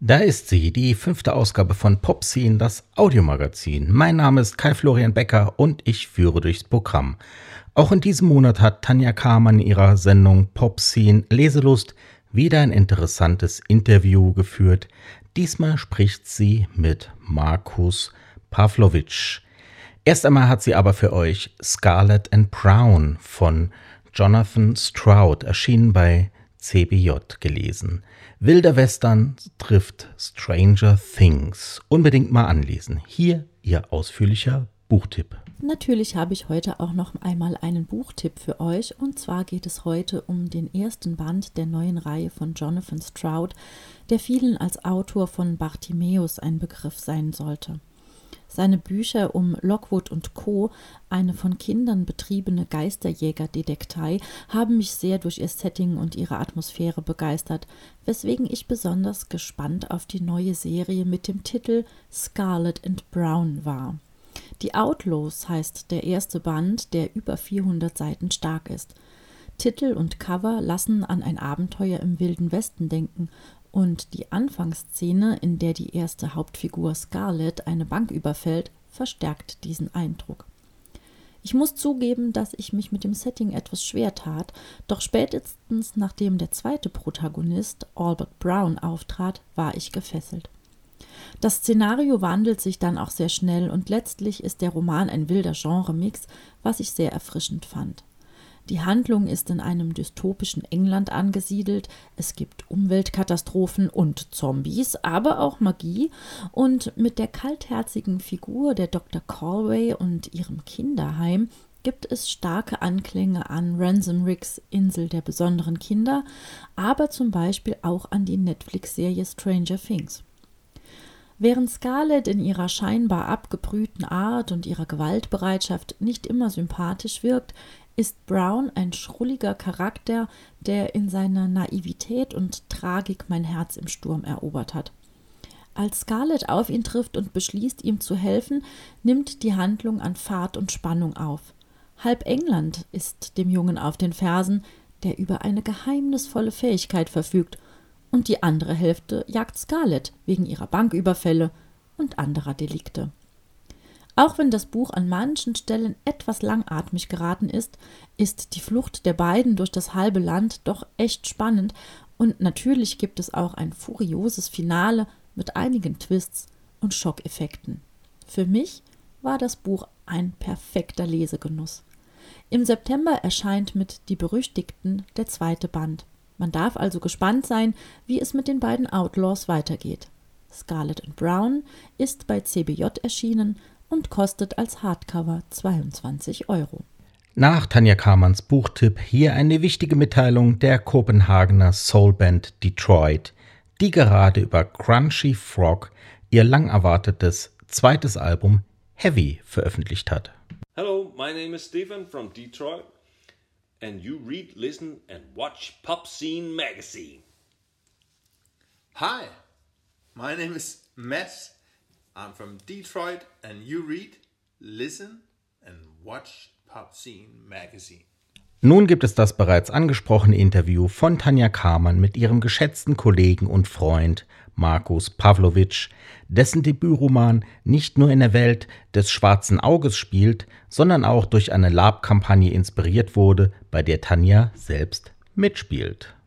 Da ist sie, die fünfte Ausgabe von Popscene, das Audiomagazin. Mein Name ist Kai Florian Becker und ich führe durchs Programm. Auch in diesem Monat hat Tanja Kamann in ihrer Sendung Popscene Leselust wieder ein interessantes Interview geführt. Diesmal spricht sie mit Markus Pavlovic. Erst einmal hat sie aber für euch Scarlet and Brown von Jonathan Stroud, erschienen bei CBJ gelesen. Wilder Western trifft Stranger Things. Unbedingt mal anlesen. Hier Ihr ausführlicher Buchtipp. Natürlich habe ich heute auch noch einmal einen Buchtipp für euch. Und zwar geht es heute um den ersten Band der neuen Reihe von Jonathan Stroud, der vielen als Autor von Bartimäus ein Begriff sein sollte. Seine Bücher um Lockwood und Co., eine von Kindern betriebene Geisterjäger-Detektei, haben mich sehr durch ihr Setting und ihre Atmosphäre begeistert, weswegen ich besonders gespannt auf die neue Serie mit dem Titel Scarlet and Brown war. Die Outlaws heißt der erste Band, der über 400 Seiten stark ist. Titel und Cover lassen an ein Abenteuer im Wilden Westen denken und die Anfangsszene, in der die erste Hauptfigur Scarlett eine Bank überfällt, verstärkt diesen Eindruck. Ich muss zugeben, dass ich mich mit dem Setting etwas schwer tat, doch spätestens nachdem der zweite Protagonist, Albert Brown, auftrat, war ich gefesselt. Das Szenario wandelt sich dann auch sehr schnell und letztlich ist der Roman ein wilder Genremix, was ich sehr erfrischend fand. Die Handlung ist in einem dystopischen England angesiedelt. Es gibt Umweltkatastrophen und Zombies, aber auch Magie. Und mit der kaltherzigen Figur der Dr. Calway und ihrem Kinderheim gibt es starke Anklänge an Ransom Ricks Insel der besonderen Kinder, aber zum Beispiel auch an die Netflix-Serie Stranger Things. Während Scarlett in ihrer scheinbar abgebrühten Art und ihrer Gewaltbereitschaft nicht immer sympathisch wirkt, ist Brown ein schrulliger Charakter, der in seiner Naivität und Tragik mein Herz im Sturm erobert hat. Als Scarlett auf ihn trifft und beschließt, ihm zu helfen, nimmt die Handlung an Fahrt und Spannung auf. Halb England ist dem Jungen auf den Fersen, der über eine geheimnisvolle Fähigkeit verfügt, und die andere Hälfte jagt Scarlett wegen ihrer Banküberfälle und anderer Delikte. Auch wenn das Buch an manchen Stellen etwas langatmig geraten ist, ist die Flucht der beiden durch das halbe Land doch echt spannend und natürlich gibt es auch ein furioses Finale mit einigen Twists und Schockeffekten. Für mich war das Buch ein perfekter Lesegenuss. Im September erscheint mit Die Berüchtigten der zweite Band. Man darf also gespannt sein, wie es mit den beiden Outlaws weitergeht. Scarlet and Brown ist bei CBJ erschienen und kostet als Hardcover 22 Euro. Nach Tanja Kamanns Buchtipp hier eine wichtige Mitteilung der Kopenhagener Soulband Detroit, die gerade über Crunchy Frog ihr lang erwartetes zweites Album Heavy veröffentlicht hat. Hello, my name is Stephen from Detroit and you read, listen and watch Pop Scene Magazine. Hi, my name is Matt I'm from Detroit, and you read, listen and watch Pop Scene Magazine. Nun gibt es das bereits angesprochene Interview von Tanja Kamann mit ihrem geschätzten Kollegen und Freund Markus Pavlovic, dessen Debütroman nicht nur in der Welt des schwarzen Auges spielt, sondern auch durch eine Lab-Kampagne inspiriert wurde, bei der Tanja selbst mitspielt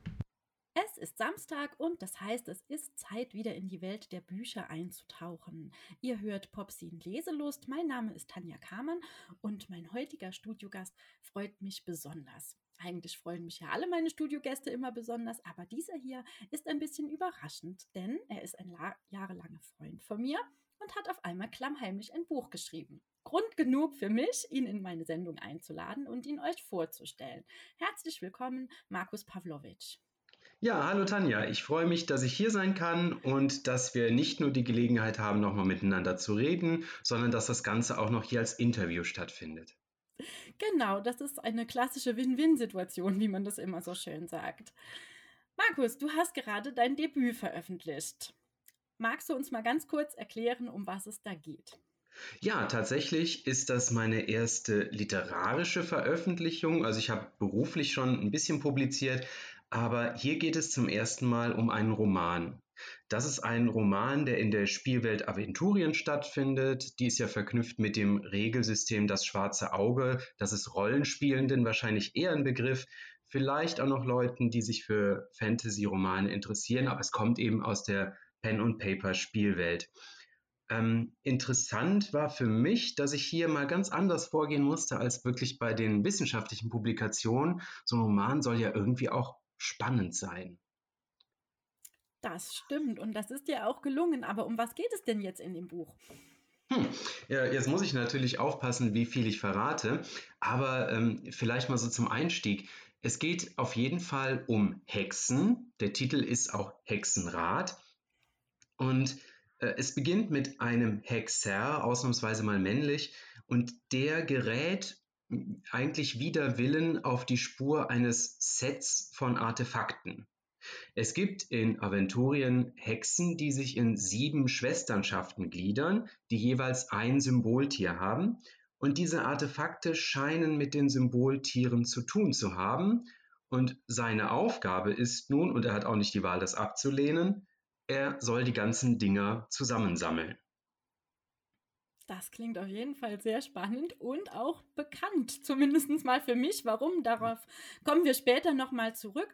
ist Samstag und das heißt, es ist Zeit, wieder in die Welt der Bücher einzutauchen. Ihr hört Popsin Leselust. Mein Name ist Tanja Kamann und mein heutiger Studiogast freut mich besonders. Eigentlich freuen mich ja alle meine Studiogäste immer besonders, aber dieser hier ist ein bisschen überraschend, denn er ist ein jahrelanger Freund von mir und hat auf einmal klammheimlich ein Buch geschrieben. Grund genug für mich, ihn in meine Sendung einzuladen und ihn euch vorzustellen. Herzlich willkommen, Markus Pavlovic. Ja, hallo Tanja. Ich freue mich, dass ich hier sein kann und dass wir nicht nur die Gelegenheit haben, nochmal miteinander zu reden, sondern dass das Ganze auch noch hier als Interview stattfindet. Genau, das ist eine klassische Win-Win-Situation, wie man das immer so schön sagt. Markus, du hast gerade dein Debüt veröffentlicht. Magst du uns mal ganz kurz erklären, um was es da geht? Ja, tatsächlich ist das meine erste literarische Veröffentlichung. Also ich habe beruflich schon ein bisschen publiziert, aber hier geht es zum ersten Mal um einen Roman. Das ist ein Roman, der in der Spielwelt Aventurien stattfindet. Die ist ja verknüpft mit dem Regelsystem Das Schwarze Auge. Das ist Rollenspielenden wahrscheinlich eher ein Begriff. Vielleicht auch noch Leuten, die sich für Fantasy-Romane interessieren, aber es kommt eben aus der Pen-and-Paper-Spielwelt. Ähm, interessant war für mich, dass ich hier mal ganz anders vorgehen musste als wirklich bei den wissenschaftlichen Publikationen. So ein Roman soll ja irgendwie auch spannend sein. Das stimmt und das ist dir auch gelungen. Aber um was geht es denn jetzt in dem Buch? Hm. Ja, jetzt muss ich natürlich aufpassen, wie viel ich verrate, aber ähm, vielleicht mal so zum Einstieg. Es geht auf jeden Fall um Hexen. Der Titel ist auch Hexenrat. Und äh, es beginnt mit einem Hexer, ausnahmsweise mal männlich, und der gerät eigentlich wider Willen auf die Spur eines Sets von Artefakten. Es gibt in Aventurien Hexen, die sich in sieben Schwesternschaften gliedern, die jeweils ein Symboltier haben. Und diese Artefakte scheinen mit den Symboltieren zu tun zu haben. Und seine Aufgabe ist nun, und er hat auch nicht die Wahl, das abzulehnen, er soll die ganzen Dinger zusammensammeln. Das klingt auf jeden Fall sehr spannend und auch bekannt, zumindest mal für mich. Warum? Darauf kommen wir später nochmal zurück.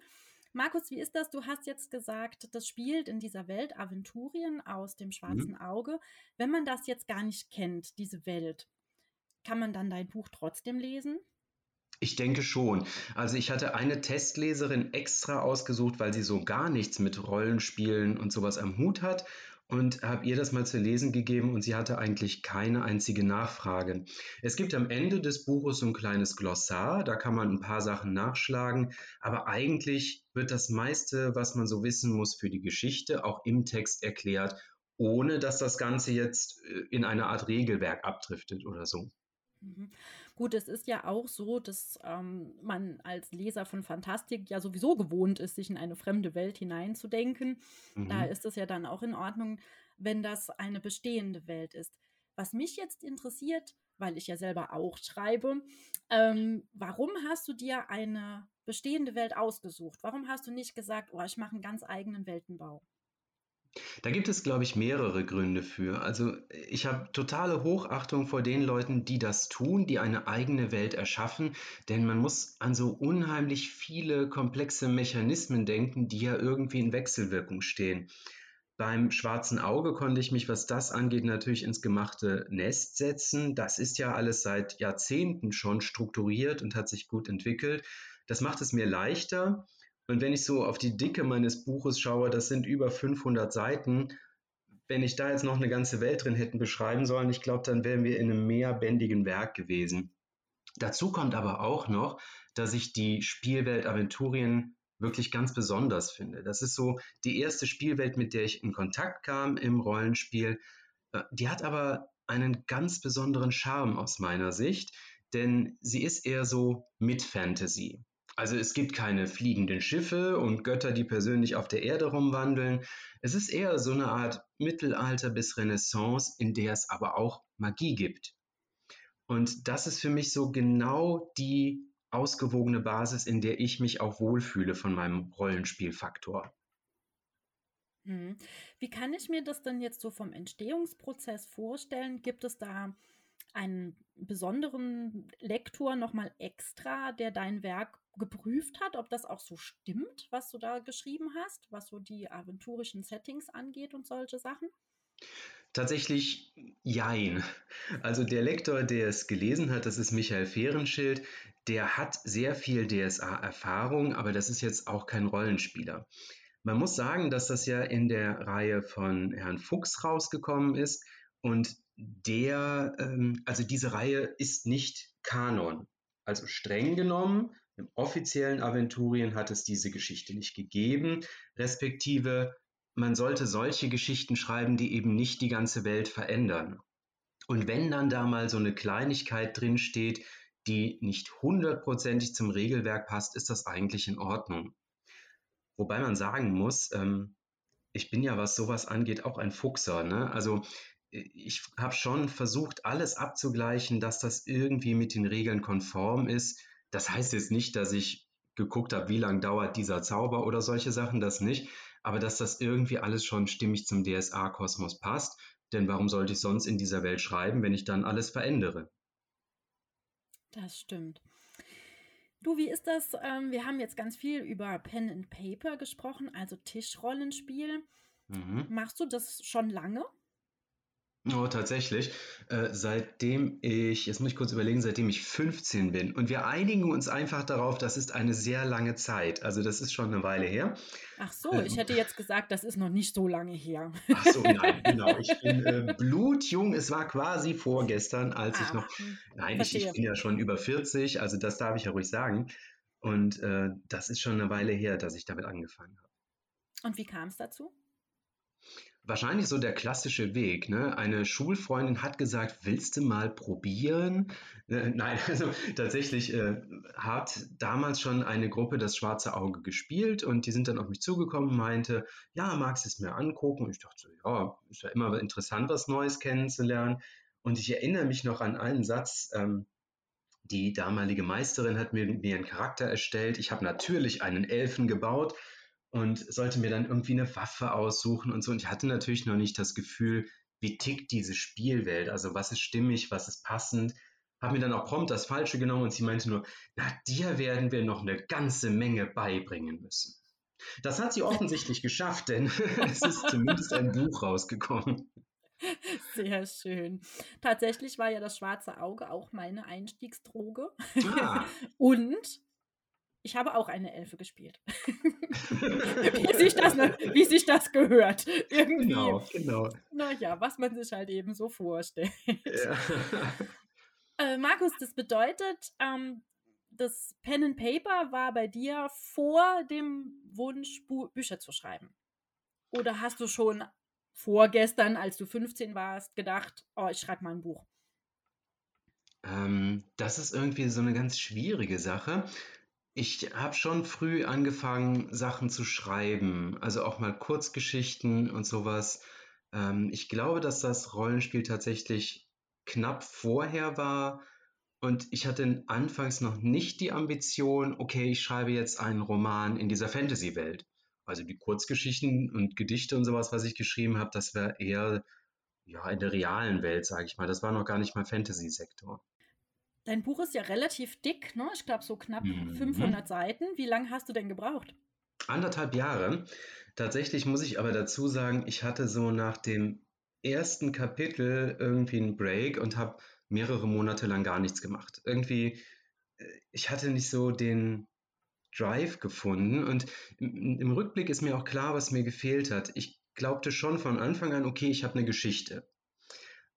Markus, wie ist das? Du hast jetzt gesagt, das spielt in dieser Welt Aventurien aus dem schwarzen mhm. Auge. Wenn man das jetzt gar nicht kennt, diese Welt, kann man dann dein Buch trotzdem lesen? Ich denke schon. Also ich hatte eine Testleserin extra ausgesucht, weil sie so gar nichts mit Rollenspielen und sowas am Hut hat und habe ihr das mal zu lesen gegeben und sie hatte eigentlich keine einzige Nachfrage. Es gibt am Ende des Buches so ein kleines Glossar, da kann man ein paar Sachen nachschlagen, aber eigentlich wird das meiste, was man so wissen muss für die Geschichte, auch im Text erklärt, ohne dass das Ganze jetzt äh, in eine Art Regelwerk abdriftet oder so. Mhm. Gut, es ist ja auch so, dass ähm, man als Leser von Fantastik ja sowieso gewohnt ist, sich in eine fremde Welt hineinzudenken. Mhm. Da ist es ja dann auch in Ordnung, wenn das eine bestehende Welt ist. Was mich jetzt interessiert, weil ich ja selber auch schreibe, ähm, warum hast du dir eine bestehende Welt ausgesucht? Warum hast du nicht gesagt, oh, ich mache einen ganz eigenen Weltenbau? Da gibt es, glaube ich, mehrere Gründe für. Also ich habe totale Hochachtung vor den Leuten, die das tun, die eine eigene Welt erschaffen, denn man muss an so unheimlich viele komplexe Mechanismen denken, die ja irgendwie in Wechselwirkung stehen. Beim schwarzen Auge konnte ich mich, was das angeht, natürlich ins gemachte Nest setzen. Das ist ja alles seit Jahrzehnten schon strukturiert und hat sich gut entwickelt. Das macht es mir leichter. Und wenn ich so auf die Dicke meines Buches schaue, das sind über 500 Seiten. Wenn ich da jetzt noch eine ganze Welt drin hätten beschreiben sollen, ich glaube, dann wären wir in einem mehrbändigen Werk gewesen. Dazu kommt aber auch noch, dass ich die Spielwelt Aventurien wirklich ganz besonders finde. Das ist so die erste Spielwelt, mit der ich in Kontakt kam im Rollenspiel. Äh, die hat aber einen ganz besonderen Charme aus meiner Sicht, denn sie ist eher so mit Fantasy. Also es gibt keine fliegenden Schiffe und Götter, die persönlich auf der Erde rumwandeln. Es ist eher so eine Art Mittelalter bis Renaissance, in der es aber auch Magie gibt. Und das ist für mich so genau die ausgewogene Basis, in der ich mich auch wohlfühle von meinem Rollenspielfaktor. Hm. Wie kann ich mir das denn jetzt so vom Entstehungsprozess vorstellen? Gibt es da einen besonderen Lektor nochmal extra, der dein Werk geprüft hat, ob das auch so stimmt, was du da geschrieben hast, was so die aventurischen Settings angeht und solche Sachen? Tatsächlich jein. Also der Lektor, der es gelesen hat, das ist Michael Fehrenschild, der hat sehr viel DSA-Erfahrung, aber das ist jetzt auch kein Rollenspieler. Man muss sagen, dass das ja in der Reihe von Herrn Fuchs rausgekommen ist und der, ähm, also diese Reihe ist nicht Kanon. Also streng genommen, im offiziellen Aventurien hat es diese Geschichte nicht gegeben, respektive man sollte solche Geschichten schreiben, die eben nicht die ganze Welt verändern. Und wenn dann da mal so eine Kleinigkeit drin steht, die nicht hundertprozentig zum Regelwerk passt, ist das eigentlich in Ordnung. Wobei man sagen muss, ähm, ich bin ja, was sowas angeht, auch ein Fuchser. Ne? Also ich habe schon versucht, alles abzugleichen, dass das irgendwie mit den Regeln konform ist. Das heißt jetzt nicht, dass ich geguckt habe, wie lange dauert dieser Zauber oder solche Sachen, das nicht. aber dass das irgendwie alles schon stimmig zum DSA-Kosmos passt. Denn warum sollte ich sonst in dieser Welt schreiben, wenn ich dann alles verändere? Das stimmt. Du, wie ist das? Ähm, wir haben jetzt ganz viel über Pen and Paper gesprochen, also Tischrollenspiel. Mhm. Machst du das schon lange? Oh, tatsächlich. Äh, seitdem ich, jetzt muss ich kurz überlegen, seitdem ich 15 bin. Und wir einigen uns einfach darauf, das ist eine sehr lange Zeit. Also das ist schon eine Weile her. Ach so, ich Ähm. hätte jetzt gesagt, das ist noch nicht so lange her. Ach so, nein, genau. Ich bin äh, blutjung. Es war quasi vorgestern, als ich Ah, noch. hm, Nein, ich, ich bin ja schon über 40, also das darf ich ja ruhig sagen. Und äh, das ist schon eine Weile her, dass ich damit angefangen habe. Und wie kam es dazu? Wahrscheinlich so der klassische Weg, ne? Eine Schulfreundin hat gesagt, willst du mal probieren? Äh, nein, also tatsächlich äh, hat damals schon eine Gruppe das Schwarze Auge gespielt und die sind dann auf mich zugekommen und meinte, ja, magst du es mir angucken? Und ich dachte so, ja, ist ja immer interessant, was Neues kennenzulernen. Und ich erinnere mich noch an einen Satz, ähm, die damalige Meisterin hat mir, mir einen Charakter erstellt. Ich habe natürlich einen Elfen gebaut und sollte mir dann irgendwie eine Waffe aussuchen und so. Und ich hatte natürlich noch nicht das Gefühl, wie tickt diese Spielwelt? Also was ist stimmig, was ist passend? Habe mir dann auch prompt das Falsche genommen und sie meinte nur, na, dir werden wir noch eine ganze Menge beibringen müssen. Das hat sie offensichtlich geschafft, denn es ist zumindest ein Buch rausgekommen. Sehr schön. Tatsächlich war ja das schwarze Auge auch meine Einstiegsdroge. Ah, Und ich habe auch eine Elfe gespielt. wie, sich das, wie sich das gehört. Irgendwie. genau, genau. Naja, was man sich halt eben so vorstellt. Ja. Äh, Markus, das bedeutet, ähm, das Pen and Paper war bei dir vor dem Wunsch, Bu Bücher zu schreiben. Oder hast du schon vorgestern, als du 15 warst, gedacht, oh, ich schreibe mal ein Buch? Ähm, das ist irgendwie so eine ganz schwierige Sache. Ich habe schon früh angefangen, Sachen zu schreiben, also auch mal Kurzgeschichten und sowas. Ähm, ich glaube, dass das Rollenspiel tatsächlich knapp vorher war und ich hatte anfangs noch nicht die Ambition, okay, ich schreibe jetzt einen Roman in dieser Fantasy-Welt. Also die Kurzgeschichten und Gedichte und sowas, was ich geschrieben habe, das wäre eher ja in der realen Welt, sage ich mal. Das war noch gar nicht mal Fantasy-Sektor. Dein Buch ist ja relativ dick, ne? Ich glaube so knapp Mhm. 500 Seiten. Wie lange hast du denn gebraucht? Anderthalb Jahre. Tatsächlich muss ich aber dazu sagen, ich hatte so nach dem ersten Kapitel irgendwie einen Break und habe mehrere Monate lang gar nichts gemacht. Irgendwie, äh, ich hatte nicht so den Drive gefunden und im, im Rückblick ist mir auch klar, was mir gefehlt hat. Ich glaubte schon von Anfang an, okay, ich habe eine Geschichte.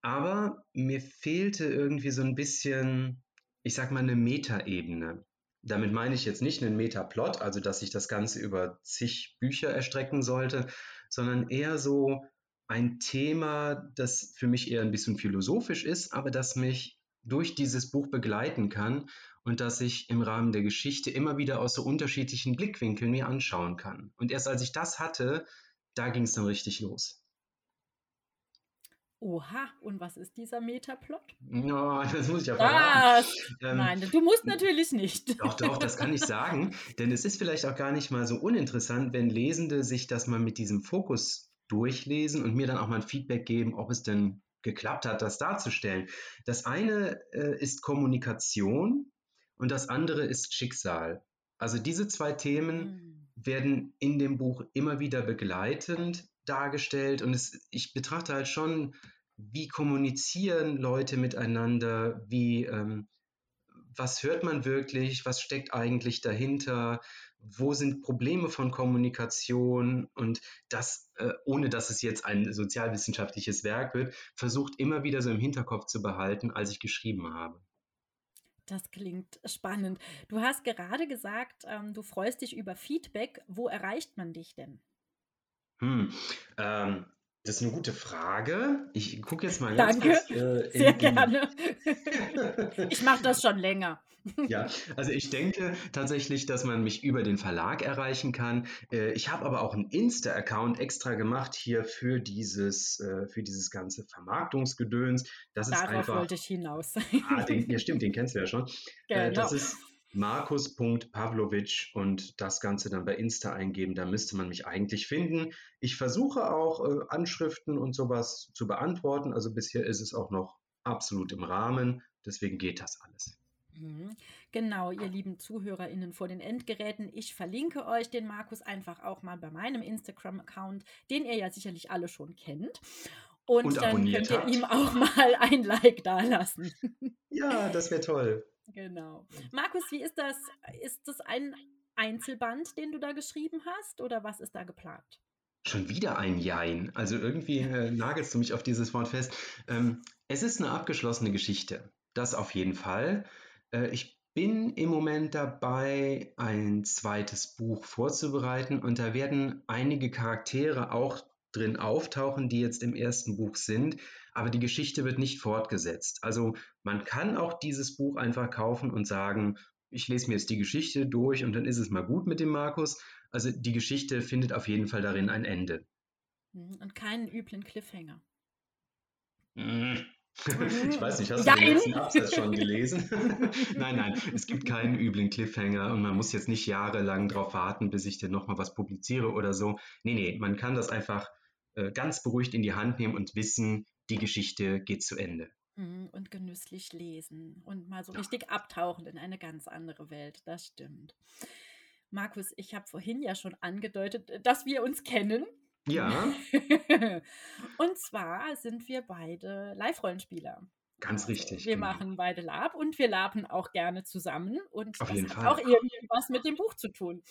Aber mir fehlte irgendwie so ein bisschen, ich sag mal, eine Metaebene. Damit meine ich jetzt nicht einen Metaplot, also dass sich das Ganze über zig Bücher erstrecken sollte, sondern eher so ein Thema, das für mich eher ein bisschen philosophisch ist, aber das mich durch dieses Buch begleiten kann und das ich im Rahmen der Geschichte immer wieder aus so unterschiedlichen Blickwinkeln mir anschauen kann. Und erst als ich das hatte, da ging es dann richtig los. Oha, und was ist dieser Metaplot? Ja, das muss ich ja verraten. Ähm, Nein, du musst natürlich nicht. Doch, doch, das kann ich sagen. Denn es ist vielleicht auch gar nicht mal so uninteressant, wenn Lesende sich das mal mit diesem Fokus durchlesen und mir dann auch mal ein Feedback geben, ob es denn geklappt hat, das darzustellen. Das eine äh, ist Kommunikation und das andere ist Schicksal. Also diese zwei Themen Hm. werden in dem Buch immer wieder begleitend dargestellt und es, ich betrachte halt schon, wie kommunizieren Leute miteinander, wie, ähm, was hört man wirklich, was steckt eigentlich dahinter, wo sind Probleme von Kommunikation und das, äh, ohne dass es jetzt ein sozialwissenschaftliches Werk wird, versucht immer wieder so im Hinterkopf zu behalten, als ich geschrieben habe. Das klingt spannend. Du hast gerade gesagt, ähm, du freust dich über Feedback. Wo erreicht man dich denn? Hm, ähm, das ist eine gute Frage. Ich gucke jetzt mal ganz Danke, kurz. Äh, Sehr gerne. Ich mache das schon länger. Ja, also ich denke tatsächlich, dass man mich über den Verlag erreichen kann. Äh, Ich habe aber auch einen Insta-Account extra gemacht hier für dieses, äh, für dieses ganze Vermarktungsgedöns. Das ist Darauf einfach. wollte ich hinaus. Ah, den, ja, stimmt, den kennst du ja schon. Äh, Genau. Das ist Markus.pavlovic und das Ganze dann bei Insta eingeben, da müsste man mich eigentlich finden. Ich versuche auch äh, Anschriften und sowas zu beantworten, also bisher ist es auch noch absolut im Rahmen, deswegen geht das alles. Mhm. Genau, ihr lieben ZuhörerInnen vor den Endgeräten. Ich verlinke euch den Markus einfach auch mal bei meinem Instagram-Account, den ihr ja sicherlich alle schon kennt. Und, und dann könnt ihr habt. ihm auch mal ein Like dalassen. Ja, das wäre toll. Genau. Markus, wie ist das? Ist das ein Einzelband, den du da geschrieben hast oder was ist da geplant? Schon wieder ein Jein. Also irgendwie äh, nagelst du mich auf dieses Wort fest. Ähm, es ist eine abgeschlossene Geschichte. Das auf jeden Fall. Äh, ich bin im Moment dabei, ein zweites Buch vorzubereiten und da werden einige Charaktere auch drin auftauchen, die jetzt im ersten Buch sind, aber die Geschichte wird nicht fortgesetzt. Also man kann auch dieses Buch einfach kaufen und sagen, ich lese mir jetzt die Geschichte durch und dann ist es mal gut mit dem Markus. Also die Geschichte findet auf jeden Fall darin ein Ende. Mhm, und keinen üblen Cliffhanger. Hm. Ich weiß nicht, hast du den letzten Absatz schon gelesen? nein, nein, es gibt keinen üblen Cliffhanger und man muss jetzt nicht jahrelang darauf warten, bis ich denn nochmal was publiziere oder so. Nee, nee, man kann das einfach äh, ganz beruhigt in die Hand nehmen und wissen, die Geschichte geht zu Ende. Mhm, und genüsslich lesen und mal so ja. richtig abtauchen in eine ganz andere Welt. Das stimmt. Markus, ich habe vorhin ja schon angedeutet, dass wir uns kennen. Ja. und zwar sind wir beide Live-Rollenspieler. Ganz also, richtig. Wir genau. machen beide Lab und wir laben auch gerne zusammen und Auf das hat Fall. auch irgendwas mit dem Buch zu tun.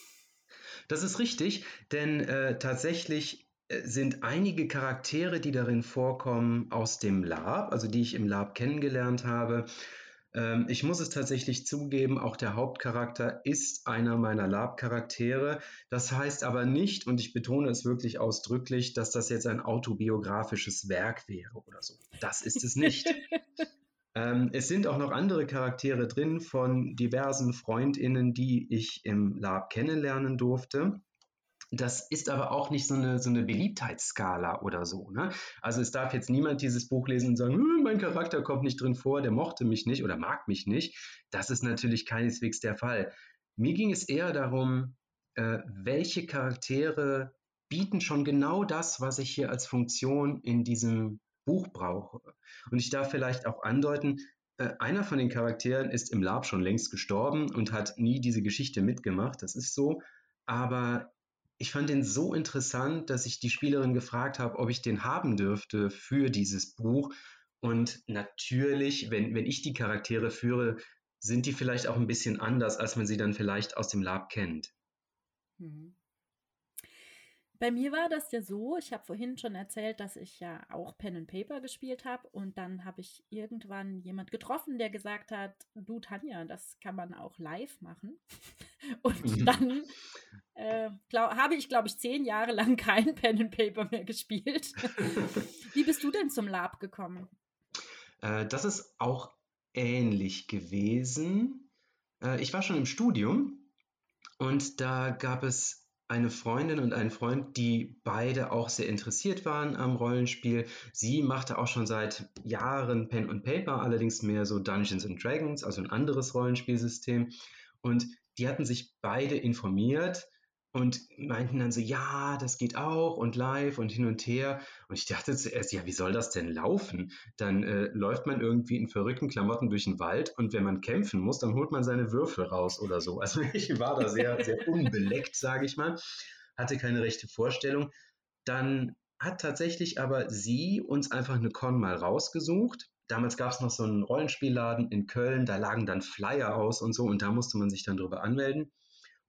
Das ist richtig, denn äh, tatsächlich äh, sind einige Charaktere, die darin vorkommen, aus dem Lab, also die ich im Lab kennengelernt habe. Ähm, ich muss es tatsächlich zugeben, auch der Hauptcharakter ist einer meiner Lab-Charaktere. Das heißt aber nicht, und ich betone es wirklich ausdrücklich, dass das jetzt ein autobiografisches Werk wäre oder so. Das ist es nicht. ähm, es sind auch noch andere Charaktere drin von diversen Freundinnen, die ich im Lab kennenlernen durfte. Das ist aber auch nicht so eine, so eine Beliebtheitsskala oder so. Ne? Also es darf jetzt niemand dieses Buch lesen und sagen, hm, mein Charakter kommt nicht drin vor, der mochte mich nicht oder mag mich nicht. Das ist natürlich keineswegs der Fall. Mir ging es eher darum, äh, welche Charaktere bieten schon genau das, was ich hier als Funktion in diesem Buch brauche. Und ich darf vielleicht auch andeuten, äh, einer von den Charakteren ist im Lab schon längst gestorben und hat nie diese Geschichte mitgemacht. Das ist so. Aber ich fand den so interessant, dass ich die Spielerin gefragt habe, ob ich den haben dürfte für dieses Buch. Und natürlich, wenn, wenn ich die Charaktere führe, sind die vielleicht auch ein bisschen anders, als man sie dann vielleicht aus dem Lab kennt. Mhm. Bei mir war das ja so, ich habe vorhin schon erzählt, dass ich ja auch Pen and Paper gespielt habe und dann habe ich irgendwann jemand getroffen, der gesagt hat, du Tanja, das kann man auch live machen. Und mhm. dann äh, habe ich, glaube ich, zehn Jahre lang kein Pen and Paper mehr gespielt. Wie bist du denn zum Lab gekommen? Äh, das ist auch ähnlich gewesen. Äh, ich war schon im Studium und da gab es eine Freundin und einen Freund, die beide auch sehr interessiert waren am Rollenspiel. Sie machte auch schon seit Jahren Pen und Paper, allerdings mehr so Dungeons and Dragons, also ein anderes Rollenspielsystem. Und die hatten sich beide informiert und meinten dann so, ja, das geht auch und live und hin und her. Und ich dachte zuerst, ja, wie soll das denn laufen? Dann äh, läuft man irgendwie in verrückten Klamotten durch den Wald und wenn man kämpfen muss, dann holt man seine Würfel raus oder so. Also ich war da sehr, sehr unbeleckt, sage ich mal, hatte keine rechte Vorstellung. Dann hat tatsächlich aber sie uns einfach eine Con mal rausgesucht. Damals gab es noch so einen Rollenspielladen in Köln, da lagen dann Flyer aus und so und da musste man sich dann drüber anmelden.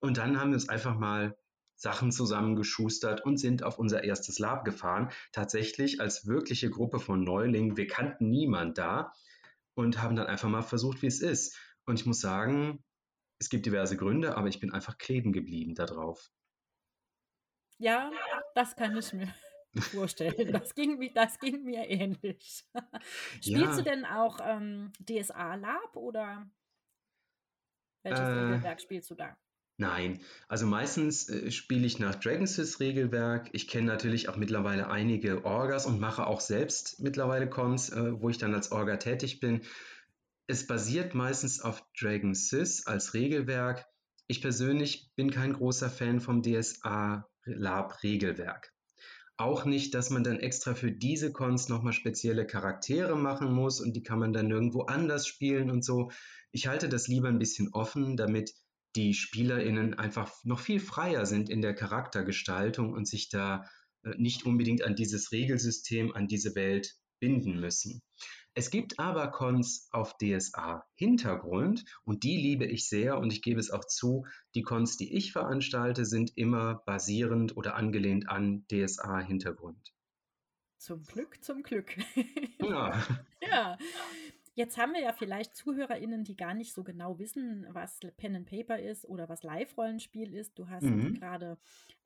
Und dann haben wir uns einfach mal Sachen zusammengeschustert und sind auf unser erstes Lab gefahren. Tatsächlich als wirkliche Gruppe von Neulingen. Wir kannten niemand da und haben dann einfach mal versucht, wie es ist. Und ich muss sagen, es gibt diverse Gründe, aber ich bin einfach kleben geblieben darauf. Ja, das kann ich mir vorstellen. Das ging, das ging mir ähnlich. Spielst ja. du denn auch ähm, DSA Lab oder welches äh, Regelwerk spielst du da? Nein, also meistens äh, spiele ich nach Dragonsys Regelwerk. Ich kenne natürlich auch mittlerweile einige Orgas und mache auch selbst mittlerweile Cons, äh, wo ich dann als Orga tätig bin. es basiert meistens auf Dragon Sys als Regelwerk. Ich persönlich bin kein großer Fan vom DSA Lab Regelwerk. Auch nicht, dass man dann extra für diese Cons nochmal spezielle Charaktere machen muss und die kann man dann nirgendwo anders spielen und so. Ich halte das lieber ein bisschen offen, damit die SpielerInnen einfach noch viel freier sind in der Charaktergestaltung und sich da äh, nicht unbedingt an dieses Regelsystem, an diese Welt binden müssen. Es gibt aber Cons auf DSA-Hintergrund und die liebe ich sehr und ich gebe es auch zu, die Cons, die ich veranstalte, sind immer basierend oder angelehnt an DSA-Hintergrund. Zum Glück, zum Glück. Ja. ja. Jetzt haben wir ja vielleicht ZuhörerInnen, die gar nicht so genau wissen, was Pen and Paper ist oder was Live-Rollenspiel ist. Du hast Mhm. gerade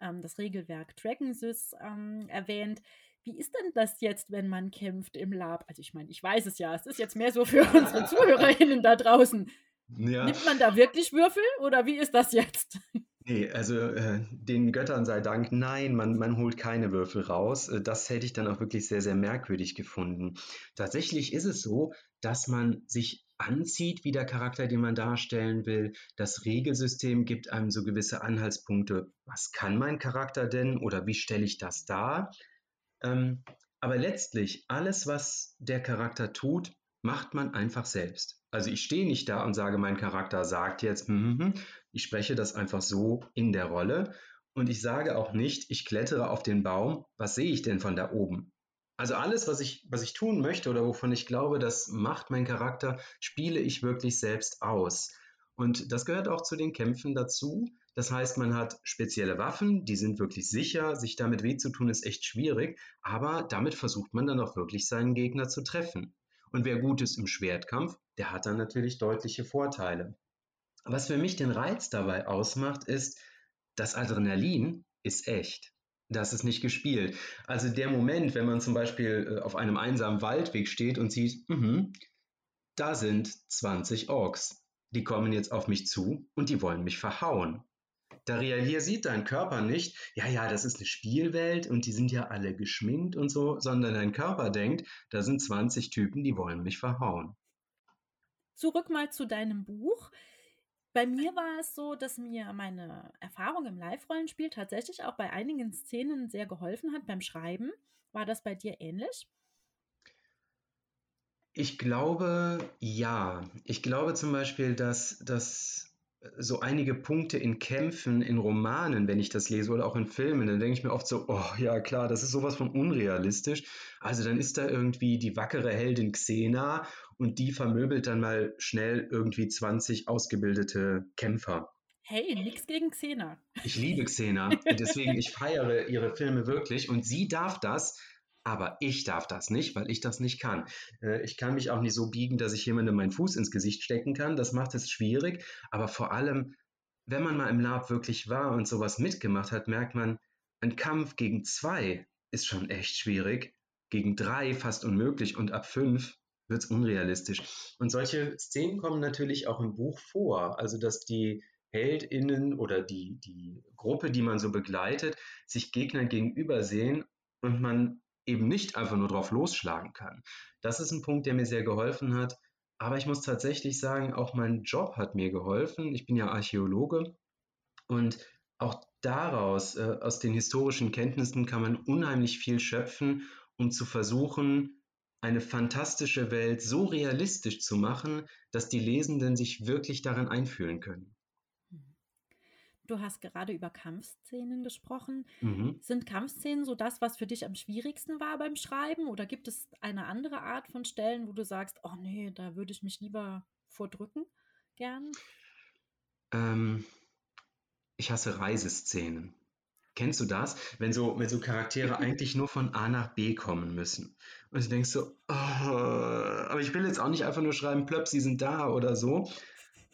ähm, das Regelwerk Dragonsys ähm, erwähnt. Wie ist denn das jetzt, wenn man kämpft im Lab? Also ich meine, ich weiß es ja. Es ist jetzt mehr so für unsere ZuhörerInnen da draußen. Ja. Nimmt man da wirklich Würfel oder wie ist das jetzt? Nee, also äh, den Göttern sei Dank, nein, man, man holt keine Würfel raus. Äh, Das hätte ich dann auch wirklich sehr, sehr merkwürdig gefunden. Tatsächlich ist es so, dass man sich anzieht wie der Charakter, den man darstellen will. Das Regelsystem gibt einem so gewisse Anhaltspunkte. Was kann mein Charakter denn oder wie stelle ich das dar? Ähm, aber letztlich, alles, was der Charakter tut, macht man einfach selbst. Also ich stehe nicht da und sage, mein Charakter sagt jetzt, hm, hm, hm. ich spreche das einfach so in der Rolle und ich sage auch nicht, ich klettere auf den Baum, was sehe ich denn von da oben? Also alles, was ich, was ich tun möchte oder wovon ich glaube, das macht mein Charakter, spiele ich wirklich selbst aus. Und das gehört auch zu den Kämpfen dazu. Das heißt, man hat spezielle Waffen, die sind wirklich sicher. Sich damit weh zu tun, ist echt schwierig. Aber damit versucht man dann auch wirklich seinen Gegner zu treffen. Und wer gut ist im Schwertkampf, der hat dann natürlich deutliche Vorteile. Was für mich den Reiz dabei ausmacht, ist, das Adrenalin ist echt. Das ist nicht gespielt. Also der Moment, wenn man zum Beispiel äh, auf einem einsamen Waldweg steht und sieht, mhm, da sind 20 Orks. Die kommen jetzt auf mich zu und die wollen mich verhauen. Da realisiert dein Körper nicht, ja, ja, das ist eine Spielwelt und die sind ja alle geschminkt und so, sondern dein Körper denkt, da sind 20 Typen, die wollen mich verhauen. Zurück mal zu deinem Buch. Bei mir war es so, dass mir meine Erfahrung im Live-Rollenspiel tatsächlich auch bei einigen Szenen sehr geholfen hat beim Schreiben. War das bei dir ähnlich? Ich glaube, ja. Ich glaube zum Beispiel, dass, dass so einige Punkte in Kämpfen, in Romanen, wenn ich das lese oder auch in Filmen, dann denke ich mir oft so, oh ja klar, das ist sowas von unrealistisch. Also dann ist da irgendwie die wackere Heldin Xena und die vermöbelt dann mal schnell irgendwie 20 ausgebildete Kämpfer. Hey, nix gegen Xena. Ich liebe Xena, deswegen ich feiere ihre Filme wirklich und sie darf das, aber ich darf das nicht, weil ich das nicht kann. Äh, Ich kann mich auch nicht so biegen, dass ich jemandem meinen Fuß ins Gesicht stecken kann. Das macht es schwierig. Aber vor allem, wenn man mal im Lab wirklich war und sowas mitgemacht hat, merkt man, ein Kampf gegen zwei ist schon echt schwierig. Gegen drei fast unmöglich und ab fünf wird es unrealistisch. Und solche Szenen kommen natürlich auch im Buch vor. Also, dass die HeldInnen oder die, die Gruppe, die man so begleitet, sich Gegnern gegenüber sehen und man eben nicht einfach nur drauf losschlagen kann. Das ist ein Punkt, der mir sehr geholfen hat. Aber ich muss tatsächlich sagen, auch mein Job hat mir geholfen. Ich bin ja Archäologe und auch daraus, äh, aus den historischen Kenntnissen, kann man unheimlich viel schöpfen, um zu versuchen, eine fantastische Welt so realistisch zu machen, dass die Lesenden sich wirklich darin einfühlen können. Du hast gerade über Kampfszenen gesprochen. Mhm. Sind Kampfszenen so das, was für dich am schwierigsten war beim Schreiben? Oder gibt es eine andere Art von Stellen, wo du sagst, oh nee, da würde ich mich lieber vordrücken? Gern? Ähm, ich hasse Reiseszenen. Kennst du das? Wenn so, wenn so Charaktere eigentlich nur von A nach B kommen müssen. Und du denkst so, oh, aber ich will jetzt auch nicht einfach nur schreiben, plöpp, sie sind da oder so.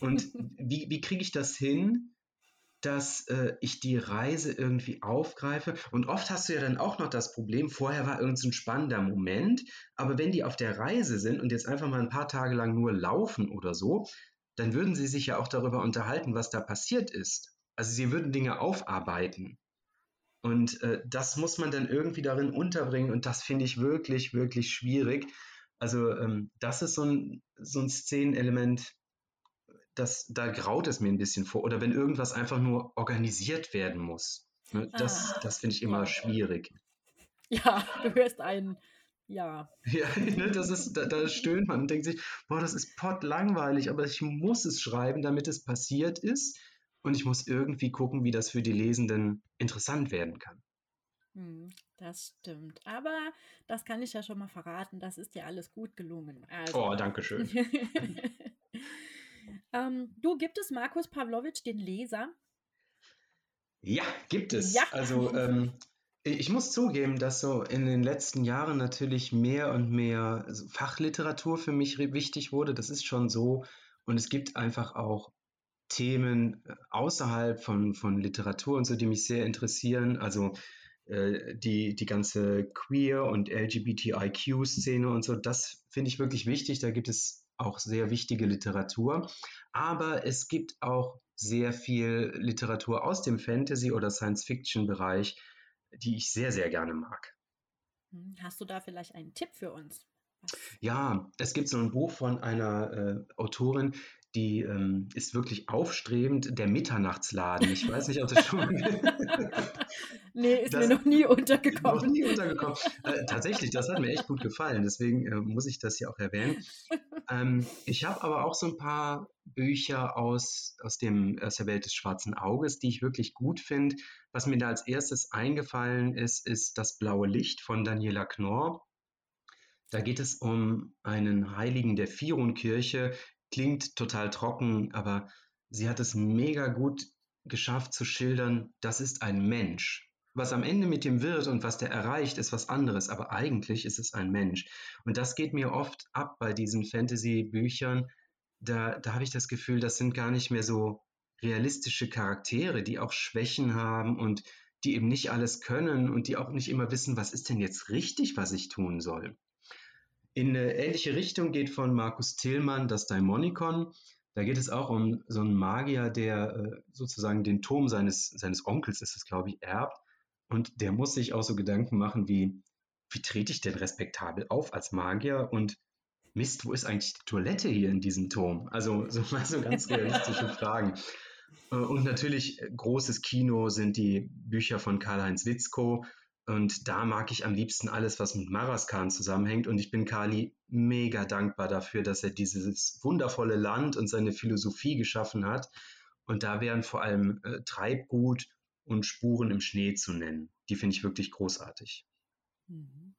Und wie, wie kriege ich das hin, dass äh, ich die Reise irgendwie aufgreife? Und oft hast du ja dann auch noch das Problem, vorher war irgendein so ein spannender Moment, aber wenn die auf der Reise sind und jetzt einfach mal ein paar Tage lang nur laufen oder so, dann würden sie sich ja auch darüber unterhalten, was da passiert ist. Also sie würden Dinge aufarbeiten. Und äh, das muss man dann irgendwie darin unterbringen und das finde ich wirklich, wirklich schwierig. Also ähm, das ist so ein, so ein Szenenelement, das, da graut es mir ein bisschen vor. Oder wenn irgendwas einfach nur organisiert werden muss. Ne? Das, Ah, das finde ich immer schwierig. Ja, du hörst einen, ja. Ja, ne, das ist, da, da stöhnt man und denkt sich, boah, das ist pottlangweilig, aber ich muss es schreiben, damit es passiert ist. Und ich muss irgendwie gucken, wie das für die Lesenden interessant werden kann. Hm, das stimmt. Aber das kann ich ja schon mal verraten, das ist dir alles gut gelungen. Also. Oh, danke schön. ähm, du, gibt es Markus Pawlowitsch, den Leser? Ja, gibt es. Ja. Also ähm, ich muss zugeben, dass so in den letzten Jahren natürlich mehr und mehr Fachliteratur für mich wichtig wurde. Das ist schon so. Und es gibt einfach auch Themen äh, außerhalb von, von Literatur und so, die mich sehr interessieren. Also äh, die, die ganze Queer- und LGBTIQ-Szene und so, das finde ich wirklich wichtig. Da gibt es auch sehr wichtige Literatur. Aber es gibt auch sehr viel Literatur aus dem Fantasy- oder Science-Fiction-Bereich, die ich sehr, sehr gerne mag. Hm, Hast du da vielleicht einen Tipp für uns? Ja, es gibt so ein Buch von einer äh, Autorin, die ähm, ist wirklich aufstrebend, der Mitternachtsladen. Ich weiß nicht, ob das schon nee, ist Das- mir noch nie noch untergekommen. nie untergekommen. Äh, tatsächlich, das hat mir echt gut gefallen, deswegen äh, muss ich das hier auch erwähnen. Ähm, ich habe aber auch so ein paar Bücher aus, aus, dem, aus der Welt des schwarzen Auges, die ich wirklich gut finde. Was mir da als erstes eingefallen ist, ist Das blaue Licht von Daniela Knorr. Da geht es um einen Heiligen der Firon-Kirche. Klingt total trocken, aber sie hat es mega gut geschafft zu schildern, das ist ein Mensch. Was am Ende mit dem wird und was der erreicht, ist was anderes, aber eigentlich ist es ein Mensch. Und das geht mir oft ab bei diesen Fantasy-Büchern. Da, da habe ich das Gefühl, das sind gar nicht mehr so realistische Charaktere, die auch Schwächen haben und die eben nicht alles können und die auch nicht immer wissen, was ist denn jetzt richtig, was ich tun soll. In eine ähnliche Richtung geht von Markus Tillmann das Daimonikon. Da geht es auch um so einen Magier, der äh, sozusagen den Turm seines, seines Onkels, ist es glaube ich, erbt. Und der muss sich auch so Gedanken machen, wie, wie trete ich denn respektabel auf als Magier und Mist, wo ist eigentlich die Toilette hier in diesem Turm? Also so mal so ganz realistische Fragen. Und natürlich äh, großes Kino sind die Bücher von Karl-Heinz Witzko. Und da mag ich am liebsten alles, was mit Maraskan zusammenhängt. Und ich bin Kali mega dankbar dafür, dass er dieses wundervolle Land und seine Philosophie geschaffen hat. Und da wären vor allem äh, Treibgut und Spuren im Schnee zu nennen. Die finde ich wirklich großartig. Mhm.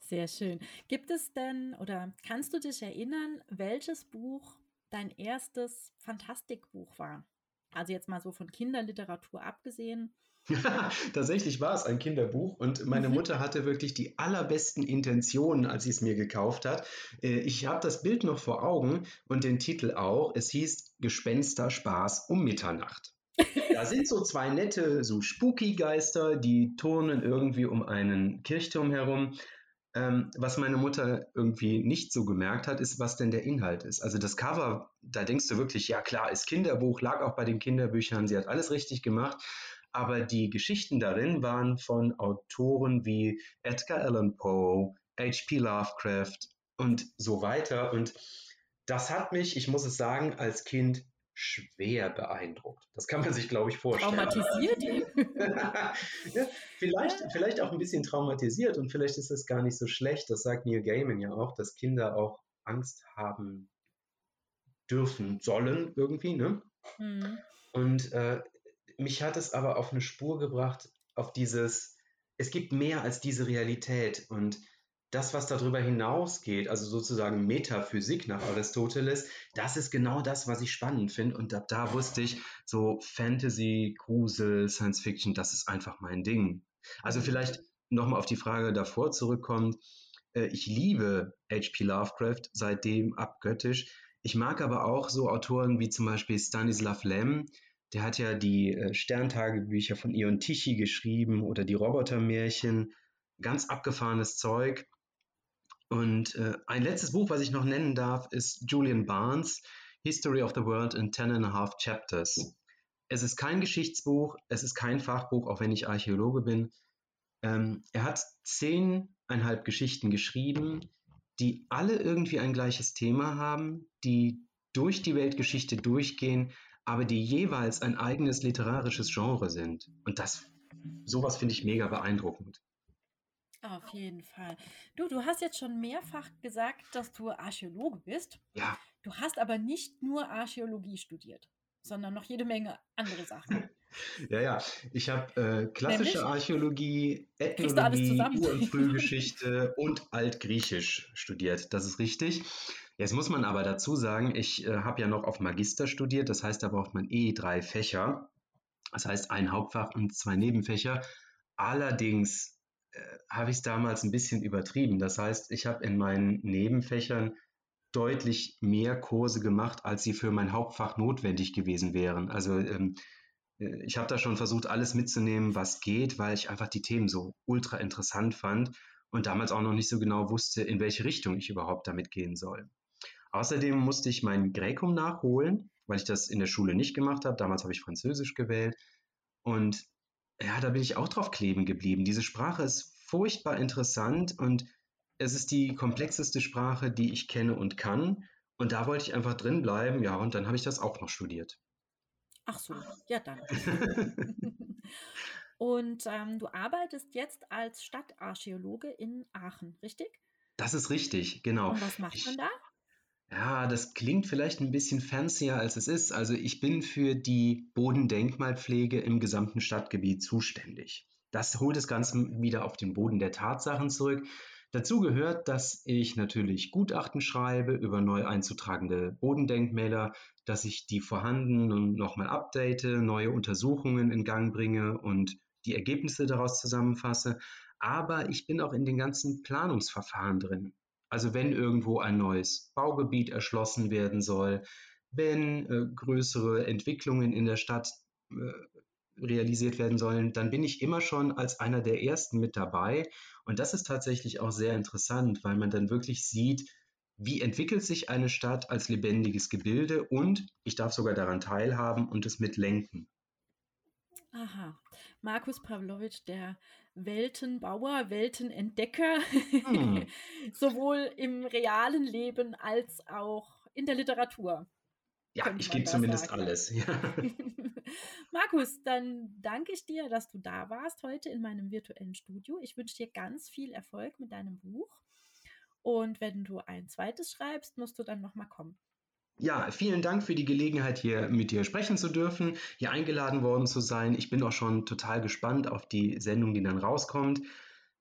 Sehr schön. Gibt es denn oder kannst du dich erinnern, welches Buch dein erstes Fantastikbuch war? Also jetzt mal so von Kinderliteratur abgesehen. Tatsächlich war es ein Kinderbuch und meine Mhm. Mutter hatte wirklich die allerbesten Intentionen, als sie es mir gekauft hat. Äh, Ich habe das Bild noch vor Augen und den Titel auch. Es hieß Gespenster Spaß um Mitternacht. Da sind so zwei nette, so Spooky-Geister, die turnen irgendwie um einen Kirchturm herum. Ähm, was meine Mutter irgendwie nicht so gemerkt hat, ist, was denn der Inhalt ist. Also das Cover, da denkst du wirklich, ja klar, ist Kinderbuch, lag auch bei den Kinderbüchern, sie hat alles richtig gemacht. Aber die Geschichten darin waren von Autoren wie Edgar Allan Poe, H.P. Lovecraft und so weiter. Und das hat mich, ich muss es sagen, als Kind schwer beeindruckt. Das kann man sich, glaube ich, vorstellen. Traumatisiert? ja, vielleicht, vielleicht auch ein bisschen traumatisiert und vielleicht ist es gar nicht so schlecht. Das sagt Neil Gaiman ja auch, dass Kinder auch Angst haben dürfen, sollen irgendwie. Ne? Hm. Und äh, mich hat es aber auf eine Spur gebracht, auf dieses, es gibt mehr als diese Realität und das, was darüber hinausgeht, also sozusagen Metaphysik nach Aristoteles, das ist genau das, was ich spannend finde. Und ab da wusste ich, so Fantasy, Grusel, Science Fiction, das ist einfach mein Ding. Also vielleicht nochmal auf die Frage davor zurückkommt. Äh, ich liebe H.P. Lovecraft seitdem abgöttisch. Ich mag aber auch so Autoren wie zum Beispiel Stanislav Lem. Der hat ja die äh, Sterntagebücher von Ion Tichy geschrieben oder die Robotermärchen. Ganz abgefahrenes Zeug. Und äh, ein letztes Buch, was ich noch nennen darf, ist Julian Barnes, History of the World in Ten and a Half Chapters. Es ist kein Geschichtsbuch, es ist kein Fachbuch, auch wenn ich Archäologe bin. Ähm, er hat zehneinhalb Geschichten geschrieben, die alle irgendwie ein gleiches Thema haben, die durch die Weltgeschichte durchgehen, aber die jeweils ein eigenes literarisches Genre sind. Und das, sowas finde ich mega beeindruckend. Auf jeden Fall. Du, du hast jetzt schon mehrfach gesagt, dass du Archäologe bist. Ja. Du hast aber nicht nur Archäologie studiert, sondern noch jede Menge andere Sachen. Ja, ja. Ich habe äh, klassische Nämlich? Archäologie, Ethnologie? Ur- und Frühgeschichte und Altgriechisch studiert. Das ist richtig. Jetzt muss man aber dazu sagen, ich äh, habe ja noch auf Magister studiert. Das heißt, da braucht man eh drei Fächer. Das heißt, ein Hauptfach und zwei Nebenfächer. Allerdings habe ich es damals ein bisschen übertrieben. Das heißt, ich habe in meinen Nebenfächern deutlich mehr Kurse gemacht, als sie für mein Hauptfach notwendig gewesen wären. Also ähm, äh, ich habe da schon versucht, alles mitzunehmen, was geht, weil ich einfach die Themen so ultra interessant fand und damals auch noch nicht so genau wusste, in welche Richtung ich überhaupt damit gehen soll. Außerdem musste ich mein Gräkum nachholen, weil ich das in der Schule nicht gemacht habe. Damals habe ich Französisch gewählt. Und ja, da bin ich auch drauf kleben geblieben. Diese Sprache ist furchtbar interessant und es ist die komplexeste Sprache, die ich kenne und kann. Und da wollte ich einfach drin bleiben. Ja, und dann habe ich das auch noch studiert. Ach so, ja dann. Und ähm, du arbeitest jetzt als Stadtarchäologe in Aachen, richtig? Das ist richtig, genau. Und was macht Ich- man da? Ja, das klingt vielleicht ein bisschen fancier, als es ist. Also ich bin für die Bodendenkmalpflege im gesamten Stadtgebiet zuständig. Das holt das Ganze wieder auf den Boden der Tatsachen zurück. Dazu gehört, dass ich natürlich Gutachten schreibe über neu einzutragende Bodendenkmäler, dass ich die vorhandenen nochmal update, neue Untersuchungen in Gang bringe und die Ergebnisse daraus zusammenfasse. Aber ich bin auch in den ganzen Planungsverfahren drin. Also wenn irgendwo ein neues Baugebiet erschlossen werden soll, wenn äh, größere Entwicklungen in der Stadt äh, realisiert werden sollen, dann bin ich immer schon als einer der Ersten mit dabei. Und das ist tatsächlich auch sehr interessant, weil man dann wirklich sieht, wie entwickelt sich eine Stadt als lebendiges Gebilde und ich darf sogar daran teilhaben und es mitlenken. Aha. Markus Pawlowitsch, der Weltenbauer, Weltenentdecker, Hm. sowohl im realen Leben als auch in der Literatur. Ja, ich gebe zumindest sagen. alles. Ja. Markus, dann danke ich dir, dass du da warst heute in meinem virtuellen Studio. Ich wünsche dir ganz viel Erfolg mit deinem Buch. Und wenn du ein zweites schreibst, musst du dann nochmal kommen. Ja, vielen Dank für die Gelegenheit, hier mit dir sprechen zu dürfen, hier eingeladen worden zu sein. Ich bin auch schon total gespannt auf die Sendung, die dann rauskommt.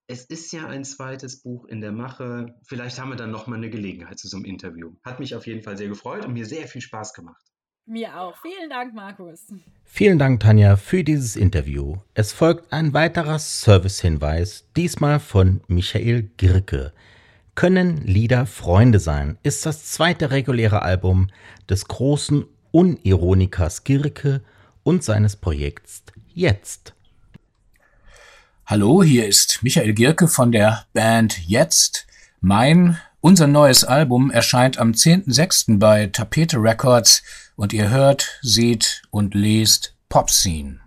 Es ist ja ein zweites Buch in der Mache. Vielleicht haben wir dann nochmal eine Gelegenheit zu so einem Interview. Hat mich auf jeden Fall sehr gefreut und mir sehr viel Spaß gemacht. Mir auch. Vielen Dank, Markus. Vielen Dank, Tanja, für dieses Interview. Es folgt ein weiterer Servicehinweis, diesmal von Michael Girke. Können Lieder Freunde sein ist das zweite reguläre Album des großen Unironikers Girke und seines Projekts Jetzt. Hallo, hier ist Michael Gierke von der Band Jetzt. Mein, unser neues Album erscheint am 10.06. bei Tapete Records und ihr hört, seht und lest Popscene.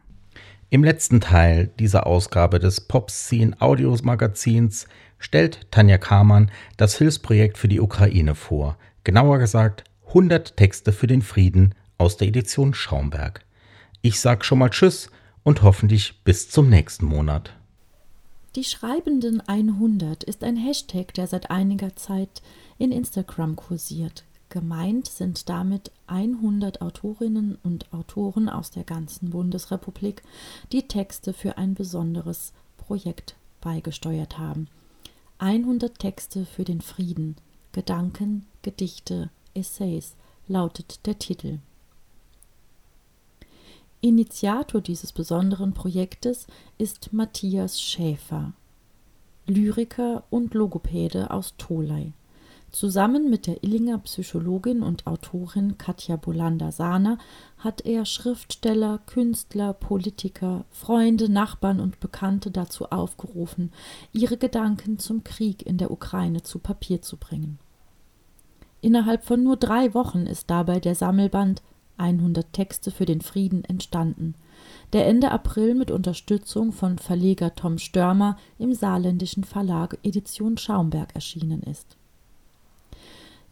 Im letzten Teil dieser Ausgabe des Pop Scene Audios Magazins stellt Tanja Kamann das Hilfsprojekt für die Ukraine vor. Genauer gesagt 100 Texte für den Frieden aus der Edition Schaumberg. Ich sag schon mal Tschüss und hoffentlich bis zum nächsten Monat. Die Schreibenden 100 ist ein Hashtag, der seit einiger Zeit in Instagram kursiert. Gemeint sind damit 100 Autorinnen und Autoren aus der ganzen Bundesrepublik, die Texte für ein besonderes Projekt beigesteuert haben. 100 Texte für den Frieden, Gedanken, Gedichte, Essays lautet der Titel. Initiator dieses besonderen Projektes ist Matthias Schäfer, Lyriker und Logopäde aus Tholey. Zusammen mit der Illinger Psychologin und Autorin Katja Bolander-Sahner hat er Schriftsteller, Künstler, Politiker, Freunde, Nachbarn und Bekannte dazu aufgerufen, ihre Gedanken zum Krieg in der Ukraine zu Papier zu bringen. Innerhalb von nur drei Wochen ist dabei der Sammelband 100 Texte für den Frieden entstanden, der Ende April mit Unterstützung von Verleger Tom Störmer im saarländischen Verlag Edition Schaumberg erschienen ist.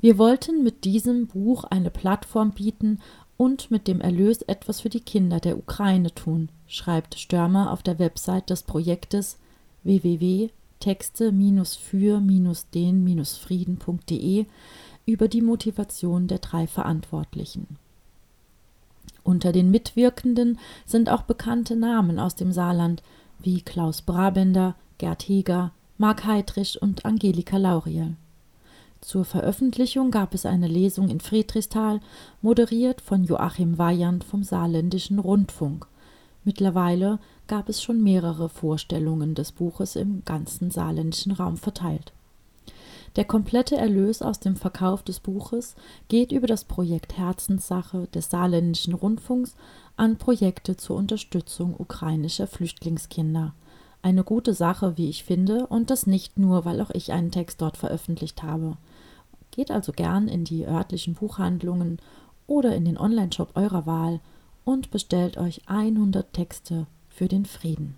Wir wollten mit diesem Buch eine Plattform bieten und mit dem Erlös etwas für die Kinder der Ukraine tun, schreibt Störmer auf der Website des Projektes www.texte-für-den-frieden.de über die Motivation der drei Verantwortlichen. Unter den Mitwirkenden sind auch bekannte Namen aus dem Saarland wie Klaus Brabender, Gerd Heger, Marc Heidrich und Angelika Lauriel. Zur Veröffentlichung gab es eine Lesung in Friedrichsthal, moderiert von Joachim Weyand vom Saarländischen Rundfunk. Mittlerweile gab es schon mehrere Vorstellungen des Buches im ganzen saarländischen Raum verteilt. Der komplette Erlös aus dem Verkauf des Buches geht über das Projekt Herzenssache des Saarländischen Rundfunks an Projekte zur Unterstützung ukrainischer Flüchtlingskinder. Eine gute Sache, wie ich finde, und das nicht nur, weil auch ich einen Text dort veröffentlicht habe. Geht also gern in die örtlichen Buchhandlungen oder in den Onlineshop eurer Wahl und bestellt euch 100 Texte für den Frieden.